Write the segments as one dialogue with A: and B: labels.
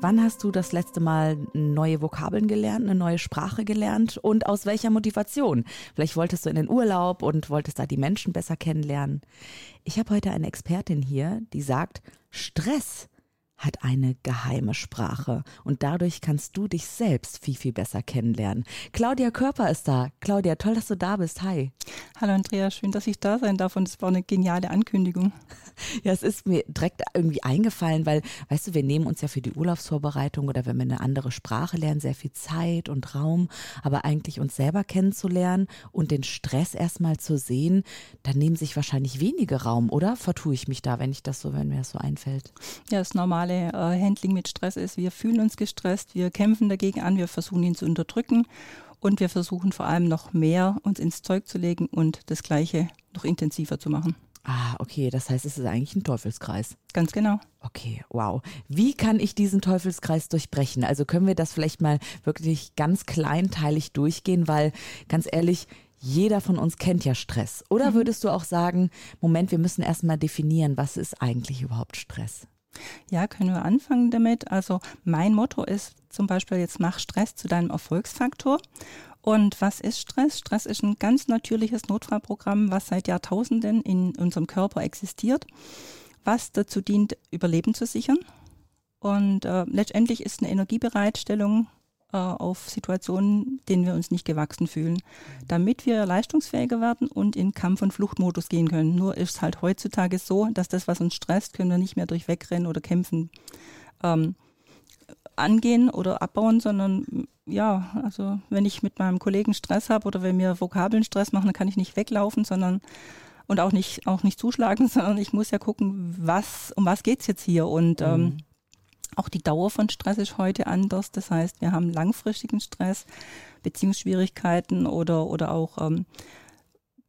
A: Wann hast du das letzte Mal neue Vokabeln gelernt, eine neue Sprache gelernt und aus welcher Motivation? Vielleicht wolltest du in den Urlaub und wolltest da die Menschen besser kennenlernen. Ich habe heute eine Expertin hier, die sagt, Stress hat eine geheime Sprache und dadurch kannst du dich selbst viel, viel besser kennenlernen. Claudia Körper ist da. Claudia, toll, dass du da bist. Hi.
B: Hallo Andrea, schön, dass ich da sein darf und es war eine geniale Ankündigung.
A: Ja, es ist mir direkt irgendwie eingefallen, weil, weißt du, wir nehmen uns ja für die Urlaubsvorbereitung oder wenn wir eine andere Sprache lernen, sehr viel Zeit und Raum, aber eigentlich uns selber kennenzulernen und den Stress erstmal zu sehen, dann nehmen sich wahrscheinlich wenige Raum, oder? Vertue ich mich da, wenn ich das so, wenn mir das so einfällt?
B: Ja, das normal normale äh, Handling mit Stress ist. Wir fühlen uns gestresst, wir kämpfen dagegen an, wir versuchen ihn zu unterdrücken und wir versuchen vor allem noch mehr uns ins Zeug zu legen und das Gleiche noch intensiver zu machen.
A: Ah, okay, das heißt, es ist eigentlich ein Teufelskreis.
B: Ganz genau.
A: Okay, wow. Wie kann ich diesen Teufelskreis durchbrechen? Also können wir das vielleicht mal wirklich ganz kleinteilig durchgehen, weil ganz ehrlich, jeder von uns kennt ja Stress. Oder mhm. würdest du auch sagen, Moment, wir müssen erstmal definieren, was ist eigentlich überhaupt Stress?
B: Ja, können wir anfangen damit. Also mein Motto ist zum Beispiel jetzt mach Stress zu deinem Erfolgsfaktor. Und was ist Stress? Stress ist ein ganz natürliches Notfallprogramm, was seit Jahrtausenden in unserem Körper existiert, was dazu dient, Überleben zu sichern. Und äh, letztendlich ist eine Energiebereitstellung äh, auf Situationen, denen wir uns nicht gewachsen fühlen, damit wir leistungsfähiger werden und in Kampf- und Fluchtmodus gehen können. Nur ist es halt heutzutage so, dass das, was uns stresst, können wir nicht mehr durch Wegrennen oder Kämpfen ähm, angehen oder abbauen, sondern ja, also wenn ich mit meinem Kollegen Stress habe oder wenn mir Vokabeln Stress machen, dann kann ich nicht weglaufen, sondern und auch nicht auch nicht zuschlagen, sondern ich muss ja gucken, was um was geht's jetzt hier und ähm, mhm. Auch die Dauer von Stress ist heute anders. Das heißt, wir haben langfristigen Stress, Beziehungsschwierigkeiten oder, oder auch ähm,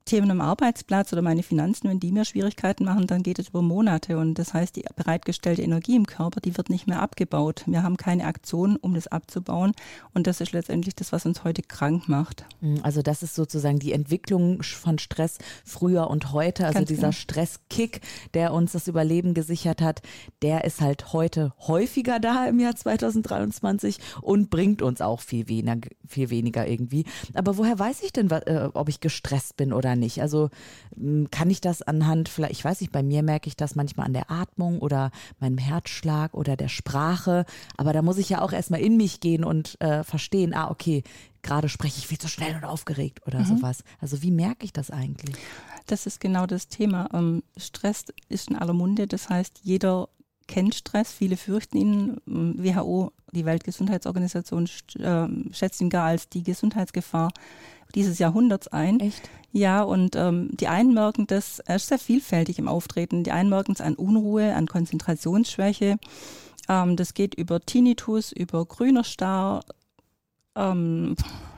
B: Themen am Arbeitsplatz oder meine Finanzen, wenn die mir Schwierigkeiten machen, dann geht es über Monate. Und das heißt, die bereitgestellte Energie im Körper, die wird nicht mehr abgebaut. Wir haben keine Aktion, um das abzubauen. Und das ist letztendlich das, was uns heute krank macht.
A: Hm, also das ist sozusagen die Entwicklung von Stress früher und heute. Also Ganz dieser genau. Stresskick, der uns das Überleben gesichert hat, der ist halt heute häufiger da im Jahr 2023 und bringt uns auch viel weniger, viel weniger irgendwie. Aber woher weiß ich denn, äh, ob ich gestresst bin oder nicht. Also kann ich das anhand, vielleicht, ich weiß nicht, bei mir merke ich das manchmal an der Atmung oder meinem Herzschlag oder der Sprache. Aber da muss ich ja auch erstmal in mich gehen und äh, verstehen, ah, okay, gerade spreche ich viel zu schnell und aufgeregt oder mhm. sowas. Also wie merke ich das eigentlich?
B: Das ist genau das Thema. Ähm, Stress ist in aller Munde. Das heißt, jeder kennt Stress, viele fürchten ihn. WHO, die Weltgesundheitsorganisation, äh, schätzt ihn gar als die Gesundheitsgefahr dieses Jahrhunderts ein.
A: Echt?
B: Ja, und ähm, die einen merken das, er ist sehr vielfältig im Auftreten. Die einen merken es an Unruhe, an Konzentrationsschwäche. Ähm, das geht über Tinnitus, über grüner Star, ähm,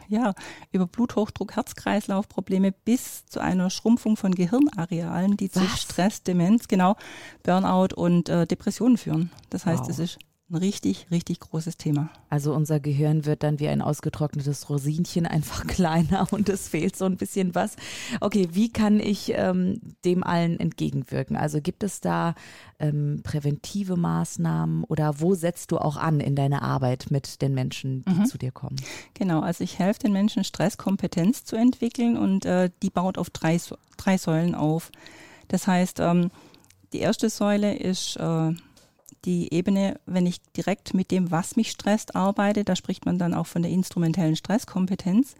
B: ja, über Bluthochdruck, Herz-Kreislauf-Probleme bis zu einer Schrumpfung von Gehirnarealen, die zu Stress, Demenz, genau, Burnout und äh, Depressionen führen. Das heißt, es wow. ist ein richtig, richtig großes Thema.
A: Also unser Gehirn wird dann wie ein ausgetrocknetes Rosinchen einfach kleiner und es fehlt so ein bisschen was. Okay, wie kann ich ähm, dem allen entgegenwirken? Also gibt es da ähm, präventive Maßnahmen oder wo setzt du auch an in deiner Arbeit mit den Menschen, die mhm. zu dir kommen?
B: Genau, also ich helfe den Menschen, Stresskompetenz zu entwickeln und äh, die baut auf drei, drei Säulen auf. Das heißt, ähm, die erste Säule ist äh, die Ebene, wenn ich direkt mit dem, was mich stresst, arbeite, da spricht man dann auch von der instrumentellen Stresskompetenz.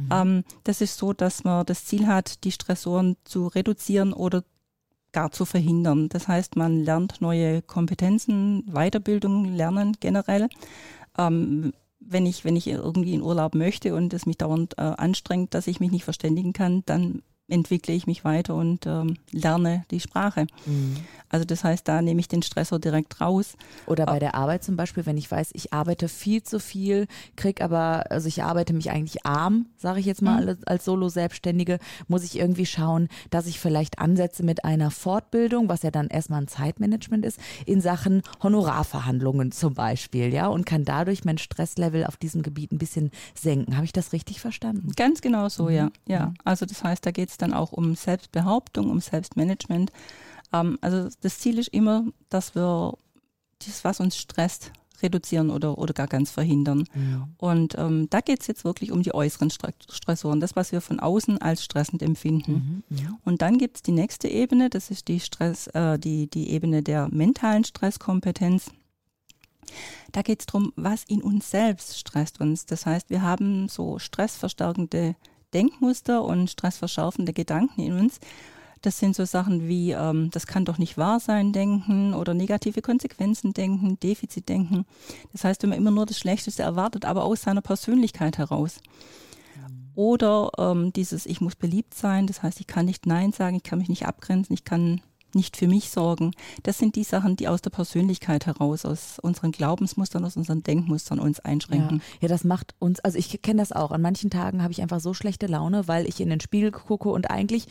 B: Mhm. Ähm, das ist so, dass man das Ziel hat, die Stressoren zu reduzieren oder gar zu verhindern. Das heißt, man lernt neue Kompetenzen, Weiterbildung lernen generell. Ähm, wenn ich, wenn ich irgendwie in Urlaub möchte und es mich dauernd äh, anstrengt, dass ich mich nicht verständigen kann, dann entwickle ich mich weiter und ähm, lerne die Sprache. Mhm. Also das heißt, da nehme ich den Stressor direkt raus.
A: Oder bei der Arbeit zum Beispiel, wenn ich weiß, ich arbeite viel zu viel, krieg aber, also ich arbeite mich eigentlich arm, sage ich jetzt mal mhm. als, als Solo-Selbstständige, muss ich irgendwie schauen, dass ich vielleicht ansetze mit einer Fortbildung, was ja dann erstmal ein Zeitmanagement ist, in Sachen Honorarverhandlungen zum Beispiel, ja, und kann dadurch mein Stresslevel auf diesem Gebiet ein bisschen senken. Habe ich das richtig verstanden?
B: Ganz genau so, mhm. ja. Ja, mhm. also das heißt, da geht es dann auch um Selbstbehauptung, um Selbstmanagement. Ähm, also das Ziel ist immer, dass wir das, was uns stresst, reduzieren oder, oder gar ganz verhindern. Ja. Und ähm, da geht es jetzt wirklich um die äußeren Stressoren, das, was wir von außen als stressend empfinden. Mhm, ja. Und dann gibt es die nächste Ebene, das ist die Stress, äh, die, die Ebene der mentalen Stresskompetenz. Da geht es darum, was in uns selbst stresst uns. Das heißt, wir haben so stressverstärkende Denkmuster und stressverschärfende Gedanken in uns. Das sind so Sachen wie, ähm, das kann doch nicht wahr sein, denken oder negative Konsequenzen denken, Defizit denken. Das heißt, wenn man immer nur das Schlechteste erwartet, aber aus seiner Persönlichkeit heraus. Oder ähm, dieses, ich muss beliebt sein, das heißt, ich kann nicht Nein sagen, ich kann mich nicht abgrenzen, ich kann nicht für mich sorgen. Das sind die Sachen, die aus der Persönlichkeit heraus, aus unseren Glaubensmustern, aus unseren Denkmustern uns einschränken.
A: Ja, ja das macht uns, also ich kenne das auch. An manchen Tagen habe ich einfach so schlechte Laune, weil ich in den Spiegel gucke und eigentlich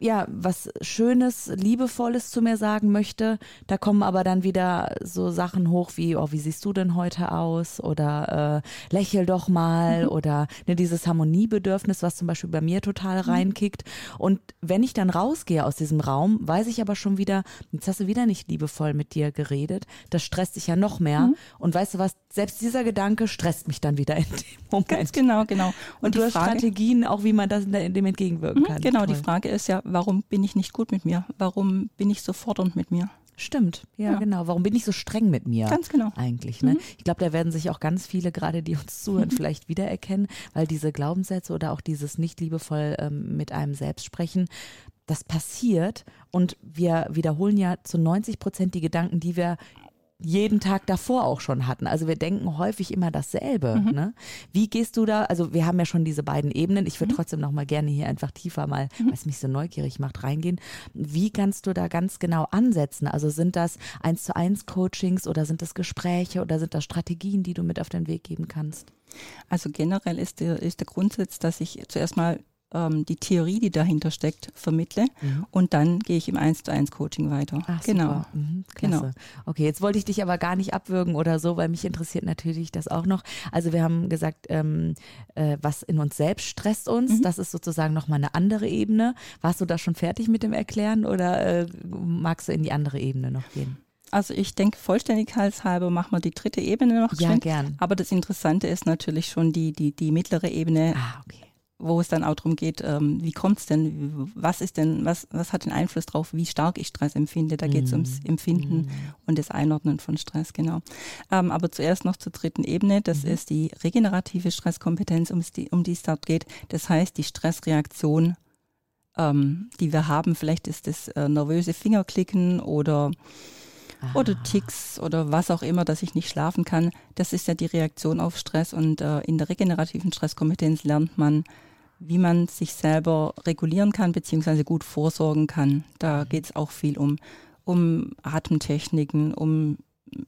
A: ja, was Schönes, Liebevolles zu mir sagen möchte. Da kommen aber dann wieder so Sachen hoch wie, oh, wie siehst du denn heute aus? Oder äh, lächel doch mal mhm. oder ne, dieses Harmoniebedürfnis, was zum Beispiel bei mir total mhm. reinkickt. Und wenn ich dann rausgehe aus diesem Raum, weiß ich aber schon wieder, jetzt hast du wieder nicht liebevoll mit dir geredet. Das stresst dich ja noch mehr. Mhm. Und weißt du was, selbst dieser Gedanke stresst mich dann wieder in dem Moment.
B: Ganz genau, genau.
A: Und, Und du hast Frage, Strategien, auch wie man das in dem entgegenwirken mhm, kann.
B: Genau, Toll. die Frage ist ja, warum bin ich nicht gut mit mir? Warum bin ich so fordernd mit mir?
A: Stimmt, ja, ja, genau. Warum bin ich so streng mit mir?
B: Ganz genau.
A: Eigentlich, ne? Mhm. Ich glaube, da werden sich auch ganz viele, gerade die uns zuhören, vielleicht wiedererkennen, weil diese Glaubenssätze oder auch dieses nicht liebevoll ähm, mit einem selbst sprechen, das passiert und wir wiederholen ja zu 90 Prozent die Gedanken, die wir jeden Tag davor auch schon hatten. Also wir denken häufig immer dasselbe. Mhm. Ne? Wie gehst du da? Also wir haben ja schon diese beiden Ebenen. Ich würde mhm. trotzdem noch mal gerne hier einfach tiefer mal, mhm. was mich so neugierig macht, reingehen. Wie kannst du da ganz genau ansetzen? Also sind das eins zu eins Coachings oder sind das Gespräche oder sind das Strategien, die du mit auf den Weg geben kannst?
B: Also generell ist der, ist der Grundsatz, dass ich zuerst mal ähm, die Theorie, die dahinter steckt, vermittle mhm. und dann gehe ich im 1 zu 1 Coaching weiter.
A: Ach, genau. Mhm, genau. Okay, jetzt wollte ich dich aber gar nicht abwürgen oder so, weil mich interessiert natürlich das auch noch. Also wir haben gesagt, ähm, äh, was in uns selbst stresst uns, mhm. das ist sozusagen nochmal eine andere Ebene. Warst du da schon fertig mit dem Erklären oder äh, magst du in die andere Ebene noch gehen?
B: Also ich denke, vollständigkeitshalber machen wir die dritte Ebene noch.
A: Ja, gern.
B: Aber das Interessante ist natürlich schon die, die, die mittlere Ebene.
A: Ah, okay
B: wo es dann auch darum geht, ähm, wie kommt es denn, was ist denn, was, was hat den Einfluss darauf, wie stark ich Stress empfinde. Da geht es ums mhm. Empfinden mm. und das Einordnen von Stress, genau. Ähm, aber zuerst noch zur dritten Ebene, das mm. ist die regenerative Stresskompetenz, um die, um die es dort geht. Das heißt, die Stressreaktion, ähm, die wir haben, vielleicht ist das äh, nervöse Fingerklicken oder oder ah. Ticks oder was auch immer, dass ich nicht schlafen kann. Das ist ja die Reaktion auf Stress und äh, in der regenerativen Stresskompetenz lernt man, wie man sich selber regulieren kann, beziehungsweise gut vorsorgen kann. Da mhm. geht es auch viel um, um Atemtechniken, um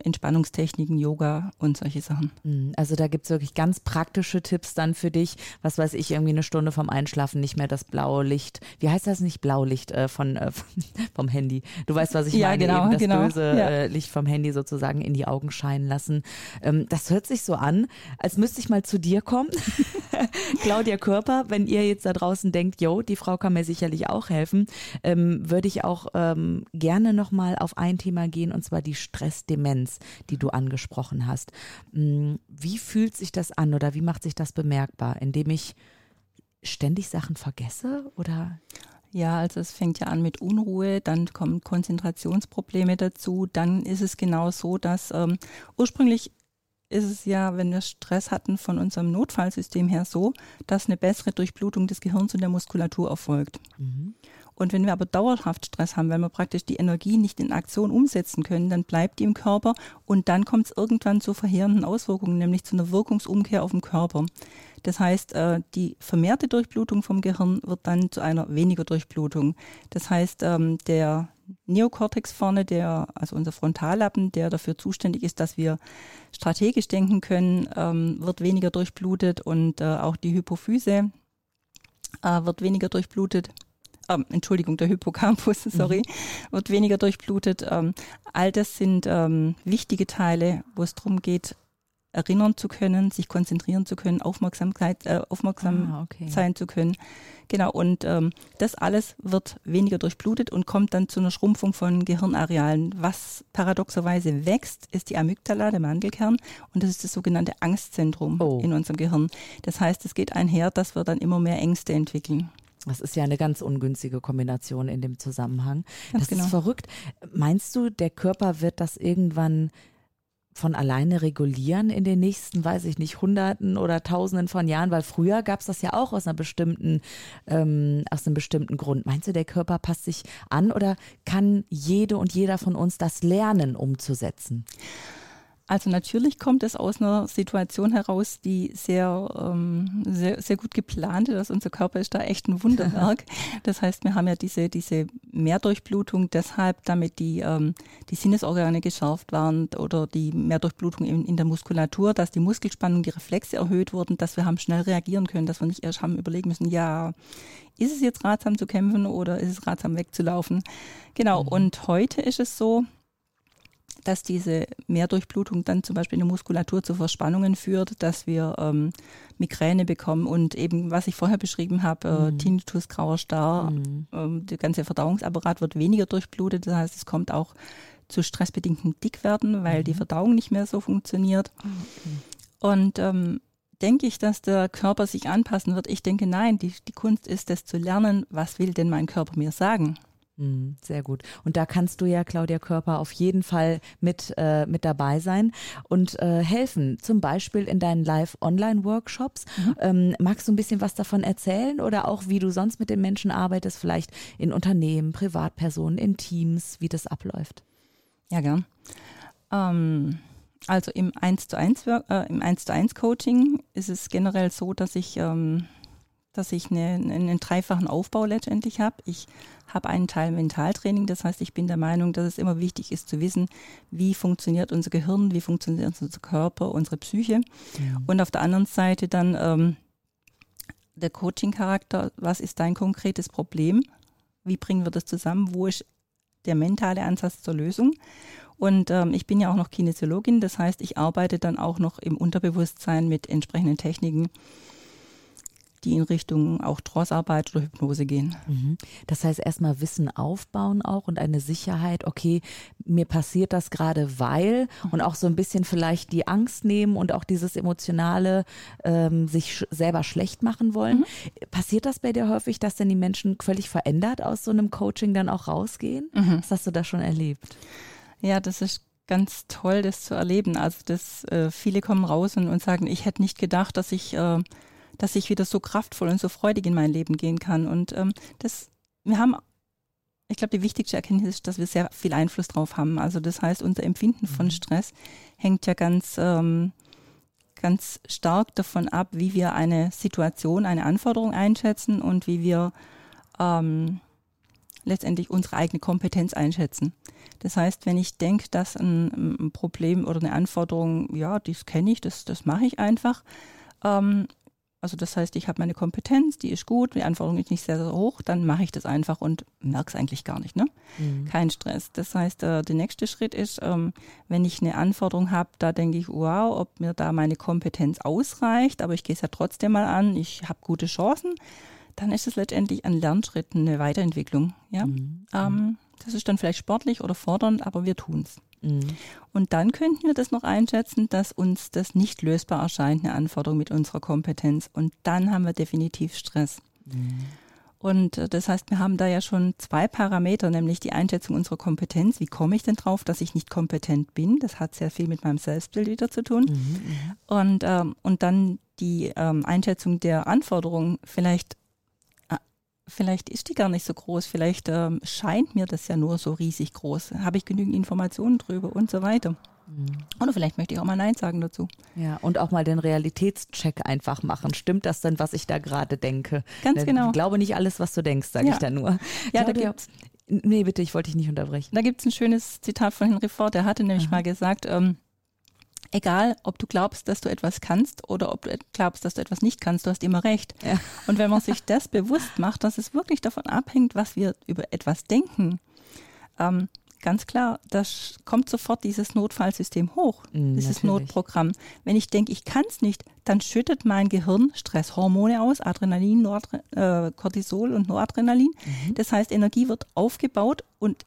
B: Entspannungstechniken, Yoga und solche Sachen.
A: Mhm. Also da gibt es wirklich ganz praktische Tipps dann für dich. Was weiß ich, irgendwie eine Stunde vom Einschlafen nicht mehr das blaue Licht. Wie heißt das nicht? Blaulicht äh, von, äh, vom Handy. Du weißt, was ich ja, meine.
B: Genau,
A: Eben das
B: genau.
A: böse ja. äh, Licht vom Handy sozusagen in die Augen scheinen lassen. Ähm, das hört sich so an, als müsste ich mal zu dir kommen. Claudia Körper, wenn ihr jetzt da draußen denkt, yo, die Frau kann mir sicherlich auch helfen, ähm, würde ich auch ähm, gerne nochmal auf ein Thema gehen und zwar die Stressdemenz. Demenz, die du angesprochen hast. Mm, wie fühlt sich das an oder wie macht sich das bemerkbar? Indem ich ständig Sachen vergesse oder?
B: Ja, also es fängt ja an mit Unruhe, dann kommen Konzentrationsprobleme dazu. Dann ist es genau so, dass ähm, ursprünglich ist es ja, wenn wir Stress hatten von unserem Notfallsystem her so, dass eine bessere Durchblutung des Gehirns und der Muskulatur erfolgt. Mhm. Und wenn wir aber dauerhaft Stress haben, weil wir praktisch die Energie nicht in Aktion umsetzen können, dann bleibt die im Körper und dann kommt es irgendwann zu verheerenden Auswirkungen, nämlich zu einer Wirkungsumkehr auf den Körper. Das heißt, äh, die vermehrte Durchblutung vom Gehirn wird dann zu einer weniger Durchblutung. Das heißt, ähm, der Neokortex vorne, der, also unser Frontallappen, der dafür zuständig ist, dass wir strategisch denken können, ähm, wird weniger durchblutet und äh, auch die Hypophyse äh, wird weniger durchblutet. Ähm, Entschuldigung, der Hippocampus, sorry, mhm. wird weniger durchblutet. Ähm, all das sind ähm, wichtige Teile, wo es darum geht, erinnern zu können, sich konzentrieren zu können, Aufmerksamkeit, äh, aufmerksam ah, okay. sein zu können. Genau, und ähm, das alles wird weniger durchblutet und kommt dann zu einer Schrumpfung von Gehirnarealen. Was paradoxerweise wächst, ist die Amygdala, der Mandelkern, und das ist das sogenannte Angstzentrum oh. in unserem Gehirn. Das heißt, es geht einher, dass wir dann immer mehr Ängste entwickeln.
A: Das ist ja eine ganz ungünstige Kombination in dem Zusammenhang. Ganz das genau. ist verrückt. Meinst du, der Körper wird das irgendwann von alleine regulieren in den nächsten, weiß ich nicht, Hunderten oder Tausenden von Jahren? Weil früher gab es das ja auch aus einer bestimmten, ähm, aus einem bestimmten Grund. Meinst du, der Körper passt sich an oder kann jede und jeder von uns das lernen, umzusetzen?
B: Also natürlich kommt es aus einer Situation heraus, die sehr, ähm, sehr, sehr gut geplant ist. Also unser Körper ist da echt ein Wunderwerk. Das heißt, wir haben ja diese, diese Mehrdurchblutung deshalb, damit die, ähm, die Sinnesorgane geschärft waren oder die Mehrdurchblutung in, in der Muskulatur, dass die Muskelspannung, die Reflexe erhöht wurden, dass wir haben schnell reagieren können, dass wir nicht erst haben überlegen müssen, ja, ist es jetzt ratsam zu kämpfen oder ist es ratsam wegzulaufen? Genau. Mhm. Und heute ist es so, dass diese Mehrdurchblutung dann zum Beispiel in der Muskulatur zu Verspannungen führt, dass wir ähm, Migräne bekommen und eben, was ich vorher beschrieben habe, äh, mhm. Tinnitus, grauer Star, mhm. ähm, der ganze Verdauungsapparat wird weniger durchblutet. Das heißt, es kommt auch zu stressbedingten Dickwerden, weil mhm. die Verdauung nicht mehr so funktioniert. Ah, okay. Und ähm, denke ich, dass der Körper sich anpassen wird? Ich denke, nein, die, die Kunst ist es zu lernen, was will denn mein Körper mir sagen?
A: Mhm, sehr gut. Und da kannst du ja, Claudia Körper, auf jeden Fall mit, äh, mit dabei sein und äh, helfen, zum Beispiel in deinen Live-Online-Workshops. Mhm. Ähm, magst du ein bisschen was davon erzählen oder auch, wie du sonst mit den Menschen arbeitest, vielleicht in Unternehmen, Privatpersonen, in Teams, wie das abläuft?
B: Ja, gern. Ähm, also im 1 zu 1, äh, im 1 zu 1 Coaching ist es generell so, dass ich ähm, dass ich eine, einen dreifachen Aufbau letztendlich habe. Ich habe einen Teil Mentaltraining, das heißt, ich bin der Meinung, dass es immer wichtig ist zu wissen, wie funktioniert unser Gehirn, wie funktioniert unser Körper, unsere Psyche. Ja. Und auf der anderen Seite dann ähm, der Coaching-Charakter, was ist dein konkretes Problem? Wie bringen wir das zusammen? Wo ist der mentale Ansatz zur Lösung? Und ähm, ich bin ja auch noch Kinesiologin, das heißt, ich arbeite dann auch noch im Unterbewusstsein mit entsprechenden Techniken die in Richtung auch Trossarbeit oder Hypnose gehen.
A: Mhm. Das heißt, erstmal Wissen aufbauen auch und eine Sicherheit, okay, mir passiert das gerade, weil und auch so ein bisschen vielleicht die Angst nehmen und auch dieses emotionale ähm, sich sch selber schlecht machen wollen. Mhm. Passiert das bei dir häufig, dass denn die Menschen völlig verändert aus so einem Coaching dann auch rausgehen? Mhm. Was hast du da schon erlebt?
B: Ja, das ist ganz toll, das zu erleben. Also das, äh, viele kommen raus und, und sagen, ich hätte nicht gedacht, dass ich äh, dass ich wieder so kraftvoll und so freudig in mein Leben gehen kann. Und ähm, das, wir haben, ich glaube, die wichtigste Erkenntnis ist, dass wir sehr viel Einfluss drauf haben. Also das heißt, unser Empfinden von mhm. Stress hängt ja ganz, ähm, ganz stark davon ab, wie wir eine Situation, eine Anforderung einschätzen und wie wir ähm, letztendlich unsere eigene Kompetenz einschätzen. Das heißt, wenn ich denke, dass ein, ein, Problem oder eine Anforderung, ja, das kenne ich, das, das mache ich einfach, ähm, also das heißt, ich habe meine Kompetenz, die ist gut, die Anforderung ist nicht sehr, sehr hoch, dann mache ich das einfach und merke es eigentlich gar nicht. Ne? Mhm. Kein Stress. Das heißt, äh, der nächste Schritt ist, ähm, wenn ich eine Anforderung habe, da denke ich, wow, ob mir da meine Kompetenz ausreicht, aber ich gehe es ja trotzdem mal an, ich habe gute Chancen, dann ist es letztendlich ein Lernschritt, eine Weiterentwicklung. Ja? Mhm. Ähm, das ist dann vielleicht sportlich oder fordernd, aber wir tun es. Mhm. Und dann könnten wir das noch einschätzen, dass uns das nicht lösbar erscheint, eine Anforderung mit unserer Kompetenz. Und dann haben wir definitiv Stress. Mhm. Und äh, das heißt, wir haben da ja schon zwei Parameter, nämlich die Einschätzung unserer Kompetenz. Wie komme ich denn drauf, dass ich nicht kompetent bin? Das hat sehr viel mit meinem Selbstbild wieder zu tun. Mhm, mhm. und, ähm, und dann die ähm, Einschätzung der Anforderungen. Vielleicht vielleicht ist die gar nicht so groß, vielleicht ähm, scheint mir das ja nur so riesig groß. Habe ich genügend Informationen drüber und so weiter. Mhm. Oder vielleicht möchte ich auch mal Nein sagen dazu.
A: Ja, und auch mal den Realitätscheck einfach machen. Stimmt das denn, was ich da gerade denke?
B: Ganz genau.
A: Ich glaube nicht alles, was du denkst, sage ja. ich da nur.
B: Ja, da gibt's,
A: Nee, bitte, ich wollte dich nicht unterbrechen.
B: Da gibt es ein schönes Zitat von Henry Ford, der hatte nämlich Aha. mal gesagt, ähm, egal ob du glaubst, dass du etwas kannst oder ob du glaubst, dass du etwas nicht kannst, du hast immer recht. Ja. Und wenn man sich das bewusst macht, dass es wirklich davon abhängt, was wir über etwas denken, ähm, ganz klar, da kommt sofort dieses Notfallsystem hoch, mm, dieses natürlich. Notprogramm. Wenn ich denke, ich kann es nicht, dann schüttet mein Gehirn Stresshormone aus, Adrenalin, Nordre äh, Cortisol und Noradrenalin. Mhm. Das heißt, Energie wird aufgebaut und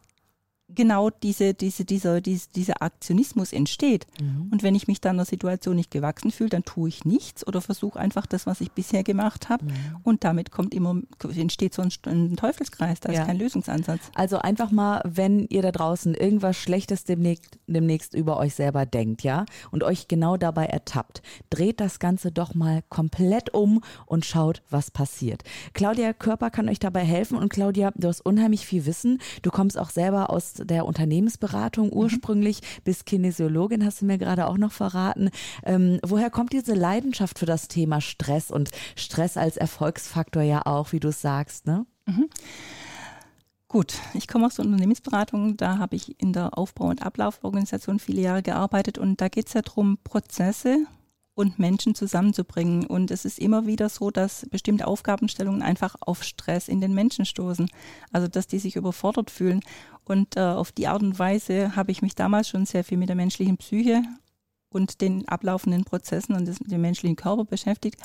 B: genau diese, diese, dieser, diese, dieser Aktionismus entsteht. Mhm. Und wenn ich mich dann der Situation nicht gewachsen fühle, dann tue ich nichts oder versuche einfach das, was ich bisher gemacht habe. Mhm. Und damit kommt immer, entsteht so ein, ein Teufelskreis, da ja. ist kein Lösungsansatz.
A: Also einfach mal, wenn ihr da draußen irgendwas Schlechtes demnächst, demnächst über euch selber denkt, ja, und euch genau dabei ertappt, dreht das Ganze doch mal komplett um und schaut, was passiert. Claudia Körper kann euch dabei helfen und Claudia, du hast unheimlich viel Wissen. Du kommst auch selber aus der Unternehmensberatung mhm. ursprünglich, mhm. bis Kinesiologin, hast du mir gerade auch noch verraten. Ähm, woher kommt diese Leidenschaft für das Thema Stress und Stress als Erfolgsfaktor ja auch, wie du es sagst, ne? Mhm.
B: Gut, ich komme aus der Unternehmensberatung, da habe ich in der Aufbau- und Ablauforganisation viele Jahre gearbeitet und da geht es ja darum, Prozesse und Menschen zusammenzubringen. Und es ist immer wieder so, dass bestimmte Aufgabenstellungen einfach auf Stress in den Menschen stoßen. Also dass die sich überfordert fühlen. Und äh, auf die Art und Weise habe ich mich damals schon sehr viel mit der menschlichen Psyche und den ablaufenden Prozessen und des, dem menschlichen Körper beschäftigt.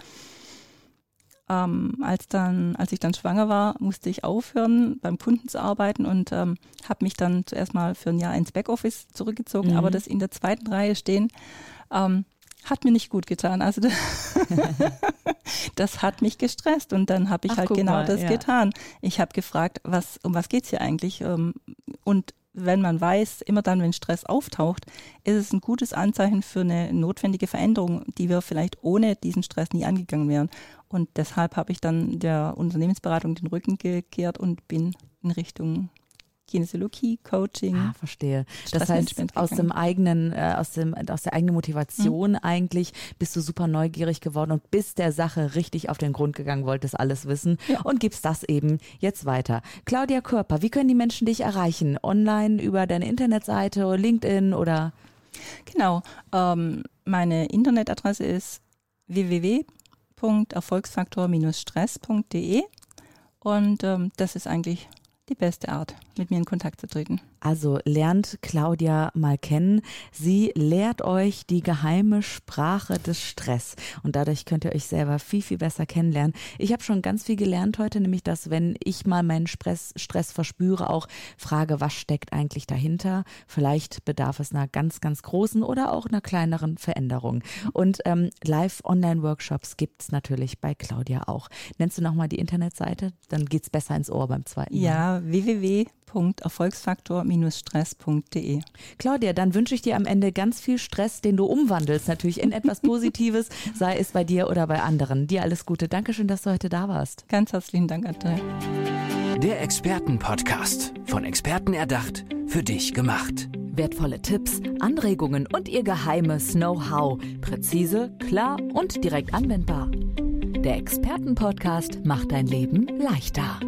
B: Ähm, als, dann, als ich dann schwanger war, musste ich aufhören, beim Kunden zu arbeiten und ähm, habe mich dann zuerst mal für ein Jahr ins Backoffice zurückgezogen. Mhm. Aber das in der zweiten Reihe stehen, ähm, hat mir nicht gut getan. Also das, hat mich gestresst und dann habe ich Ach, halt genau mal, das ja. getan. Ich habe gefragt, was um was geht's hier eigentlich? Ähm, und wenn man weiß, immer dann, wenn Stress auftaucht, ist es ein gutes Anzeichen für eine notwendige Veränderung, die wir vielleicht ohne diesen Stress nie angegangen wären. Und deshalb habe ich dann der Unternehmensberatung den Rücken gekehrt und bin in Richtung Kinesiologie, Coaching.
A: Ah, verstehe. Das heißt, aus dem eigenen, äh, aus dem, aus der eigenen Motivation mhm. eigentlich bist du super neugierig geworden und bist der Sache richtig auf den Grund gegangen, wolltest alles wissen ja. und gibst das eben jetzt weiter. Claudia Körper, wie können die Menschen dich erreichen? Online über deine Internetseite, LinkedIn oder?
B: Genau. Ähm, meine Internetadresse ist www.erfolgsfaktor-stress.de und ähm, das ist eigentlich die beste Art, mit mir in Kontakt zu treten.
A: Also lernt Claudia mal kennen. Sie lehrt euch die geheime Sprache des Stress und dadurch könnt ihr euch selber viel, viel besser kennenlernen. Ich habe schon ganz viel gelernt heute, nämlich dass wenn ich mal meinen Stress, Stress verspüre, auch frage, was steckt eigentlich dahinter. Vielleicht bedarf es einer ganz, ganz großen oder auch einer kleineren Veränderung. Und ähm, Live-Online-Workshops gibt es natürlich bei Claudia auch. Nennst du nochmal die Internetseite? Dann geht es besser ins Ohr beim zweiten
B: Mal. Ja, www www.erfolgsfaktor-stress.de.
A: Claudia, dann wünsche ich dir am Ende ganz viel Stress, den du umwandelst, natürlich in etwas Positives, sei es bei dir oder bei anderen. Dir alles Gute. Dankeschön, dass du heute da warst.
B: Ganz herzlichen Dank, Andrea.
C: Der Expertenpodcast. Von Experten erdacht, für dich gemacht.
A: Wertvolle Tipps, Anregungen und ihr geheimes Know-how. Präzise, klar und direkt anwendbar. Der Expertenpodcast macht dein Leben leichter.